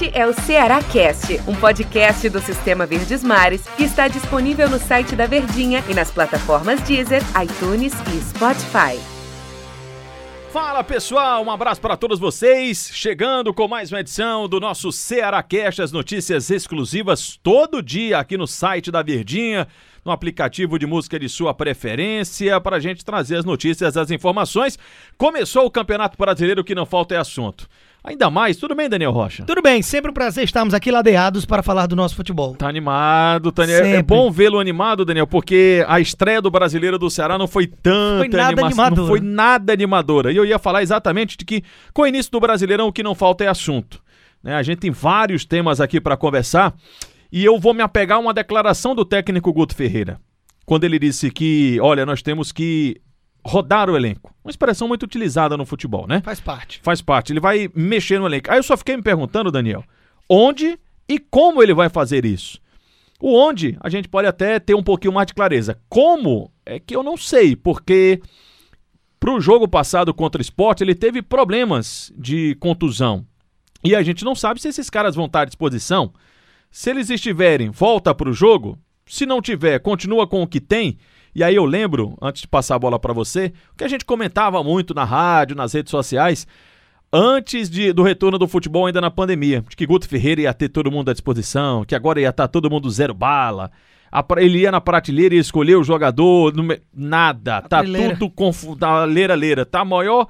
Este é o Ceará Cast, um podcast do Sistema Verdes Mares que está disponível no site da Verdinha e nas plataformas Deezer, iTunes e Spotify. Fala pessoal, um abraço para todos vocês. Chegando com mais uma edição do nosso Ceará Cast, as notícias exclusivas todo dia aqui no site da Verdinha, no aplicativo de música de sua preferência, para a gente trazer as notícias, as informações. Começou o Campeonato Brasileiro, que não falta é assunto. Ainda mais, tudo bem, Daniel Rocha? Tudo bem, sempre um prazer estarmos aqui ladeados para falar do nosso futebol. Tá animado, Daniel. É bom vê-lo animado, Daniel, porque a estreia do Brasileiro do Ceará não foi tanta Foi nada não animadora. foi nada animadora. E eu ia falar exatamente de que com o início do Brasileirão o que não falta é assunto. né? A gente tem vários temas aqui para conversar e eu vou me apegar a uma declaração do técnico Guto Ferreira, quando ele disse que, olha, nós temos que rodar o elenco. Uma expressão muito utilizada no futebol, né? Faz parte. Faz parte. Ele vai mexer no elenco. Aí eu só fiquei me perguntando, Daniel, onde e como ele vai fazer isso? O onde a gente pode até ter um pouquinho mais de clareza. Como é que eu não sei, porque pro jogo passado contra o Sport ele teve problemas de contusão. E a gente não sabe se esses caras vão estar à disposição. Se eles estiverem, volta pro jogo. Se não tiver, continua com o que tem. E aí eu lembro, antes de passar a bola para você, que a gente comentava muito na rádio, nas redes sociais, antes de- do retorno do futebol ainda na pandemia, de que Guto Ferreira ia ter todo mundo à disposição, que agora ia estar todo mundo zero bala. A ele ia na prateleira e escolher o jogador, nada, tá Prateleira. tudo confu- da leira leira, tá maior,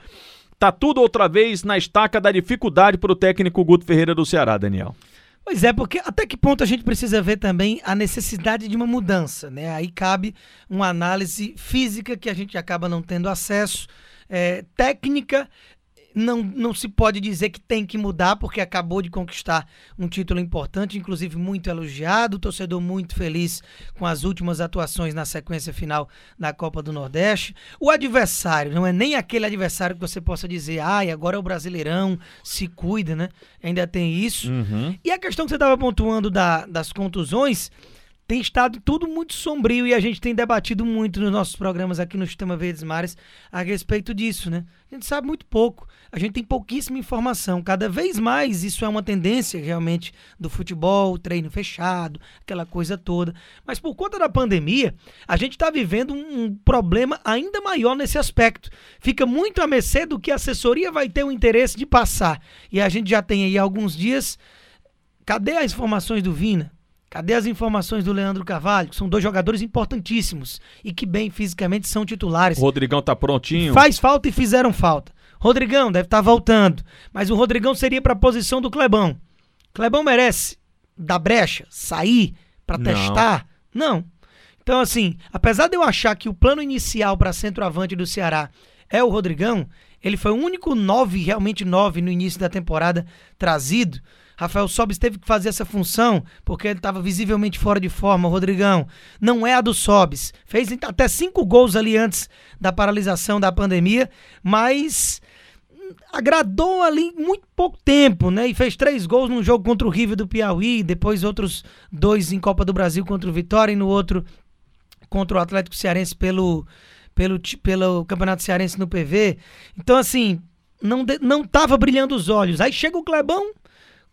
tá tudo outra vez na estaca da dificuldade pro técnico Guto Ferreira do Ceará, Daniel. Pois é, porque até que ponto a gente precisa ver também a necessidade de uma mudança, né? Aí cabe uma análise física que a gente acaba não tendo acesso, é, técnica. Não, não se pode dizer que tem que mudar, porque acabou de conquistar um título importante, inclusive muito elogiado, o torcedor muito feliz com as últimas atuações na sequência final da Copa do Nordeste. O adversário não é nem aquele adversário que você possa dizer, ai, agora é o Brasileirão, se cuida, né? Ainda tem isso. E a questão que você estava pontuando da- das contusões tem estado tudo muito sombrio e a gente tem debatido muito nos nossos programas aqui no Sistema Verdes Mares a respeito disso, né? A gente sabe muito pouco, a gente tem pouquíssima informação. Cada vez mais isso é uma tendência realmente do futebol, treino fechado, aquela coisa toda. Mas por conta da pandemia, a gente está vivendo um, problema ainda maior nesse aspecto. Fica muito a mercê do que a assessoria vai ter o interesse de passar. E a gente já tem aí alguns dias Cadê as informações do Vina? Cadê as informações do Leandro Carvalho? São dois jogadores importantíssimos e que bem fisicamente são titulares. O Rodrigão tá prontinho. Faz falta e fizeram falta. Rodrigão deve estar voltando, mas o Rodrigão seria para a posição do Clebão. Clebão merece dar brecha, sair para testar? Não. Então assim, apesar de eu achar que o plano inicial para centroavante do Ceará é o Rodrigão, ele foi o único nove, realmente nove no início da temporada trazido. Rafael Sobis teve que fazer essa função porque ele estava visivelmente fora de forma. Rodrigão não é a do Sobis. Fez até cinco gols ali antes da paralisação da pandemia, mas agradou ali muito pouco tempo, né? E fez três gols num jogo contra o River do Piauí, depois outros dois em Copa do Brasil contra o Vitória e no outro contra o Atlético Cearense pelo, pelo, pelo Campeonato Cearense no PV. Então, assim, não, de- não brilhando os olhos. Aí chega o Clebão,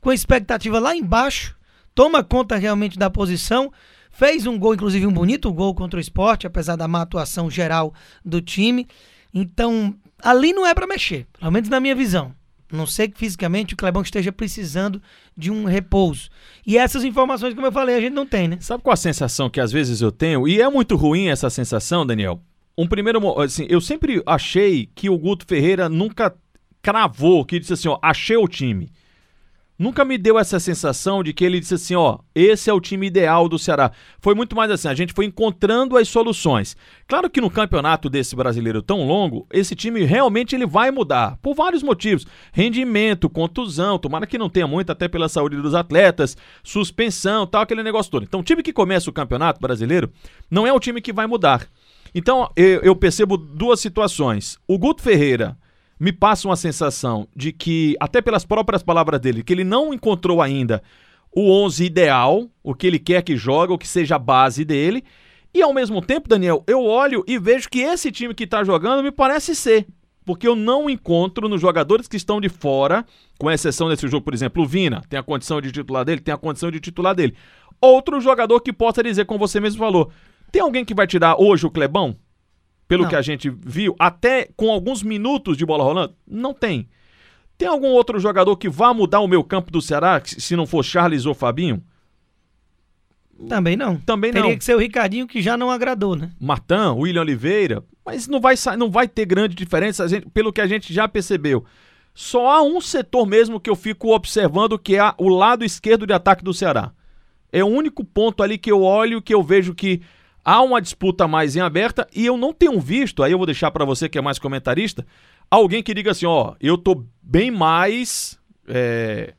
com expectativa lá embaixo, toma conta realmente da posição, fez um gol, inclusive um bonito gol contra o esporte, apesar da má atuação geral do time. Então, ali não é para mexer, pelo menos na minha visão. Não sei que fisicamente o Clebão esteja precisando de um repouso. E essas informações, como eu falei, a gente não tem, né? Sabe qual a sensação que às vezes eu tenho? E é muito ruim essa sensação, Daniel. Um primeiro, assim, eu sempre achei que o Guto Ferreira nunca cravou, que disse assim, ó, achei o time. Nunca me deu essa sensação de que ele disse assim, ó, esse é o time ideal do Ceará. Foi muito mais assim, a gente foi encontrando as soluções. Claro que no campeonato desse brasileiro tão longo, esse time realmente ele vai mudar, por vários motivos. Rendimento, contusão, tomara que não tenha muito, até pela saúde dos atletas, suspensão, tal, aquele negócio todo. Então, o time que começa o campeonato brasileiro não é o time que vai mudar. Então, eu, eu percebo duas situações. O Guto Ferreira me passa uma sensação de que, até pelas próprias palavras dele, que ele não encontrou ainda o 11 ideal, o que ele quer que joga, o que seja a base dele. E ao mesmo tempo, Daniel, eu olho e vejo que esse time que tá jogando me parece ser. Porque eu não encontro nos jogadores que estão de fora, com exceção desse jogo, por exemplo, o Vina, tem a condição de titular dele, tem a condição de titular dele. Outro jogador que possa dizer, como você mesmo falou, tem alguém que vai tirar hoje o Clebão? Pelo Não. que a gente viu, até com alguns minutos de bola rolando? Não tem. Tem algum outro jogador que vá mudar o meu campo do Ceará, se não for Charles ou Fabinho? Também não. Também Teria não. que ser o Ricardinho que já não agradou, né? Martã, William Oliveira, mas não vai, não vai ter grande diferença, gente- pelo que a gente já percebeu. Só há um setor mesmo que eu fico observando, que é o lado esquerdo de ataque do Ceará. É o único ponto ali que eu olho, que eu vejo que há uma disputa mais em aberta, e eu não tenho visto, aí eu vou deixar pra você que é mais comentarista, alguém que diga assim, ó, eu tô bem mais... é,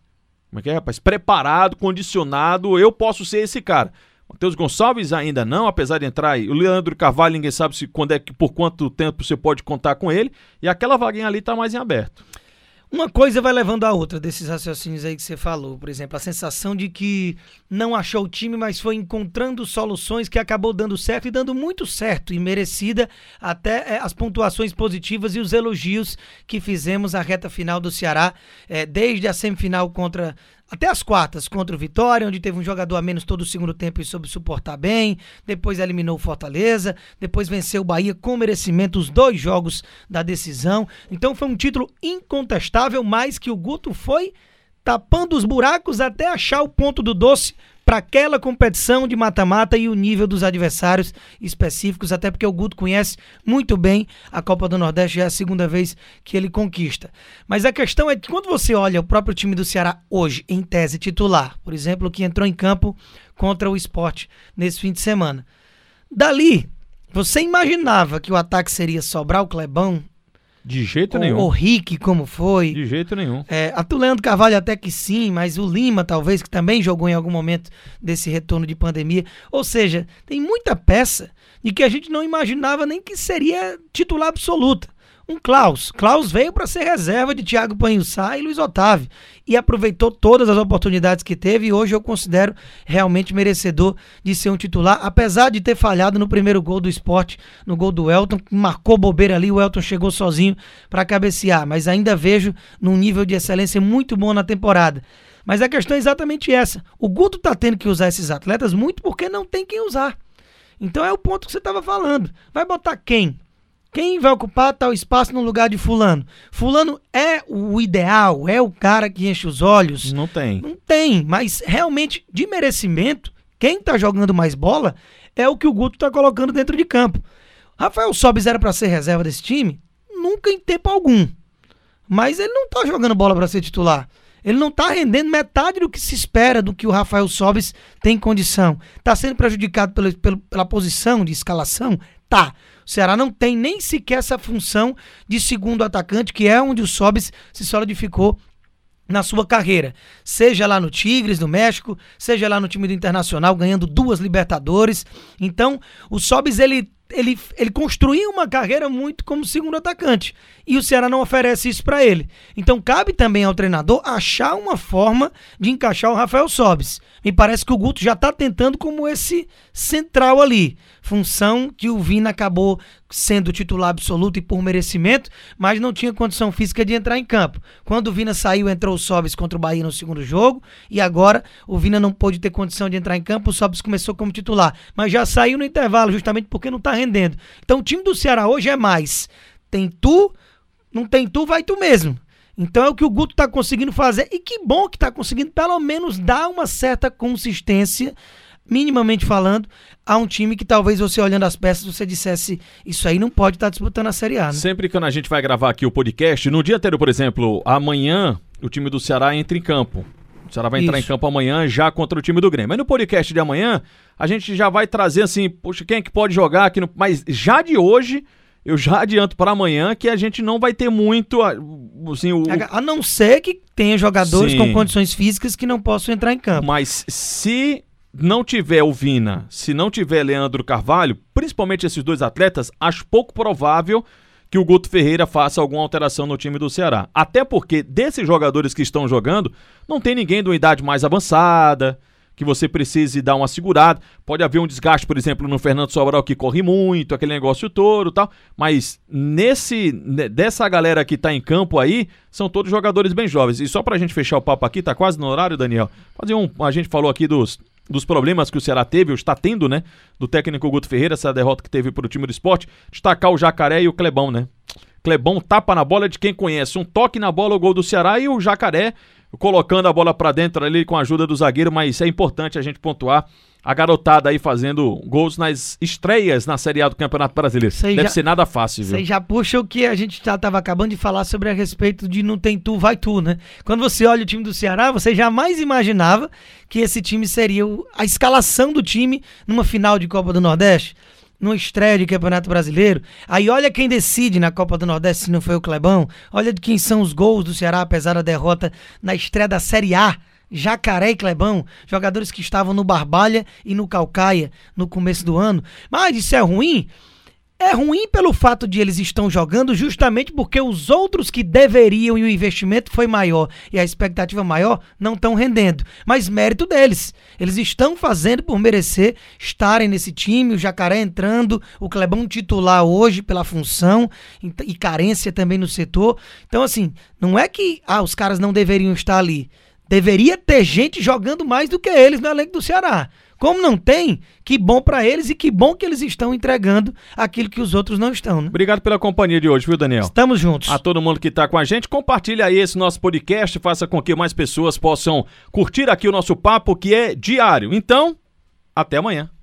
como é que é, rapaz? Preparado, condicionado, eu posso ser esse cara. Matheus Gonçalves ainda não, apesar de entrar aí. O Leandro Carvalho, ninguém sabe se quando é que por quanto tempo você pode contar com ele. E aquela vaguinha ali tá mais em aberto. Uma coisa vai levando a outra desses raciocínios aí que você falou. Por exemplo, a sensação de que não achou o time, mas foi encontrando soluções que acabou dando certo e dando muito certo e merecida até eh, as pontuações positivas e os elogios que fizemos à reta final do Ceará, eh, desde a semifinal contra. Até as quartas contra o Vitória, onde teve um jogador a menos todo o segundo tempo e soube suportar bem. Depois eliminou o Fortaleza. Depois venceu o Bahia com merecimento os dois jogos da decisão. Então foi um título incontestável, mas que o Guto foi tapando os buracos até achar o ponto do doce para aquela competição de mata-mata e o nível dos adversários específicos, até porque o Guto conhece muito bem a Copa do Nordeste, já é a segunda vez que ele conquista. Mas a questão é que quando você olha o próprio time do Ceará hoje, em tese titular, por exemplo, que entrou em campo contra o esporte nesse fim de semana, dali você imaginava que o ataque seria sobrar o Clebão, De jeito nenhum. o Rick, como foi, De jeito nenhum. é, a do Leandro Carvalho até que sim, mas o Lima talvez que também jogou em algum momento desse retorno de pandemia. Ou seja, tem muita peça de que a gente não imaginava nem que seria titular absoluta. Um Klaus. Klaus veio para ser reserva de Thiago Panhussá e Luiz Otávio. E aproveitou todas as oportunidades que teve e hoje eu considero realmente merecedor de ser um titular, apesar de ter falhado no primeiro gol do esporte, no gol do Elton, que marcou bobeira ali, o Elton chegou sozinho para cabecear, mas ainda vejo num nível de excelência muito bom na temporada. Mas a questão é exatamente essa. O Guto tá tendo que usar esses atletas muito porque não tem quem usar. Então é o ponto que você estava falando. Vai botar quem? Quem vai ocupar tal espaço no lugar de fulano? Fulano é o ideal, é o cara que enche os olhos. Não tem. Não tem, mas realmente de merecimento, quem tá jogando mais bola é o que o Guto tá colocando dentro de campo. Rafael Sobis era para ser reserva desse time? Nunca em tempo algum. Mas ele não tá jogando bola para ser titular. Ele não tá rendendo metade do que se espera do que o Rafael Sobis tem condição. Tá sendo prejudicado pela, pela, pela posição de escalação? Tá. O Ceará não tem nem sequer essa função de segundo atacante, que é onde o Sobis se solidificou na sua carreira, seja lá no Tigres do México, seja lá no time do Internacional ganhando duas Libertadores. Então, o Sobis ele ele, ele construiu uma carreira muito como segundo atacante e o Ceará não oferece isso para ele. Então cabe também ao treinador achar uma forma de encaixar o Rafael Sobis. Me parece que o Guto já está tentando como esse central ali, função que o Vina acabou sendo titular absoluto e por merecimento, mas não tinha condição física de entrar em campo. Quando o Vina saiu, entrou o Sobis contra o Bahia no segundo jogo e agora o Vina não pôde ter condição de entrar em campo, o Sobis começou como titular, mas já saiu no intervalo justamente porque não está rendendo. Então o time do Ceará hoje é mais tem tu, não tem tu, vai tu mesmo. Então é o que o Guto tá conseguindo fazer e que bom que tá conseguindo pelo menos dar uma certa consistência, minimamente falando, a um time que talvez você olhando as peças você dissesse isso aí não pode estar disputando a Série A, né? Sempre que a gente vai gravar aqui o podcast, no dia anterior, por exemplo, amanhã o time do Ceará entra em campo. O Ceará vai entrar Isso. em campo amanhã já contra o time do Grêmio. Mas no podcast de amanhã, a gente já vai trazer assim, poxa, quem é que pode jogar aqui no... Mas já de hoje, eu já adianto para amanhã que a gente não vai ter muito, assim, o... A não ser que tenha jogadores Sim. com condições físicas que não possam entrar em campo. Mas se não tiver o Vina, se não tiver Leandro Carvalho, principalmente esses dois atletas, acho pouco provável que o Guto Ferreira faça alguma alteração no time do Ceará. Até porque desses jogadores que estão jogando, não tem ninguém de uma idade mais avançada, que você precise dar uma segurada. Pode haver um desgaste, por exemplo, no Fernando Sobral que corre muito, aquele negócio todo tal. Mas nesse dessa galera que tá em campo aí, são todos jogadores bem jovens. E só pra gente fechar o papo aqui, tá quase no horário, Daniel. Fazer um. A gente falou aqui dos dos problemas que o Ceará teve, ou está tendo, né? Do técnico Guto Ferreira, essa derrota que teve para o time do esporte. Destacar o Jacaré e o Clebão, né? Clebão tapa na bola de quem conhece. Um toque na bola, o gol do Ceará e o Jacaré colocando a bola para dentro ali com a ajuda do zagueiro, mas é importante a gente pontuar a garotada aí fazendo gols nas estreias na Série A do Campeonato Brasileiro. Deve já, ser nada fácil, viu? Você já puxa o que a gente já estava acabando de falar sobre a respeito de não tem tu, vai tu, né? Quando você olha o time do Ceará, você jamais imaginava que esse time seria a escalação do time numa final de Copa do Nordeste numa estreia de Campeonato Brasileiro. Aí olha quem decide na Copa do Nordeste se não foi o Clebão. Olha de quem são os gols do Ceará, apesar da derrota na estreia da Série A. Jacaré e Clebão, jogadores que estavam no Barbalha e no Calcaia no começo do ano. Mas isso é ruim? É ruim pelo fato de eles estão jogando justamente porque os outros que deveriam e o investimento foi maior e a expectativa maior não estão rendendo. Mas mérito deles. Eles estão fazendo por merecer estarem nesse time, o Jacaré entrando, o Clebão titular hoje pela função e carência também no setor. Então, assim, não é que ah, os caras não deveriam estar ali. Deveria ter gente jogando mais do que eles no elenco do Ceará. Como não tem, que bom para eles e que bom que eles estão entregando aquilo que os outros não estão. Né? Obrigado pela companhia de hoje, viu, Daniel? Estamos juntos. A todo mundo que está com a gente, compartilhe aí esse nosso podcast, faça com que mais pessoas possam curtir aqui o nosso papo que é diário. Então, até amanhã.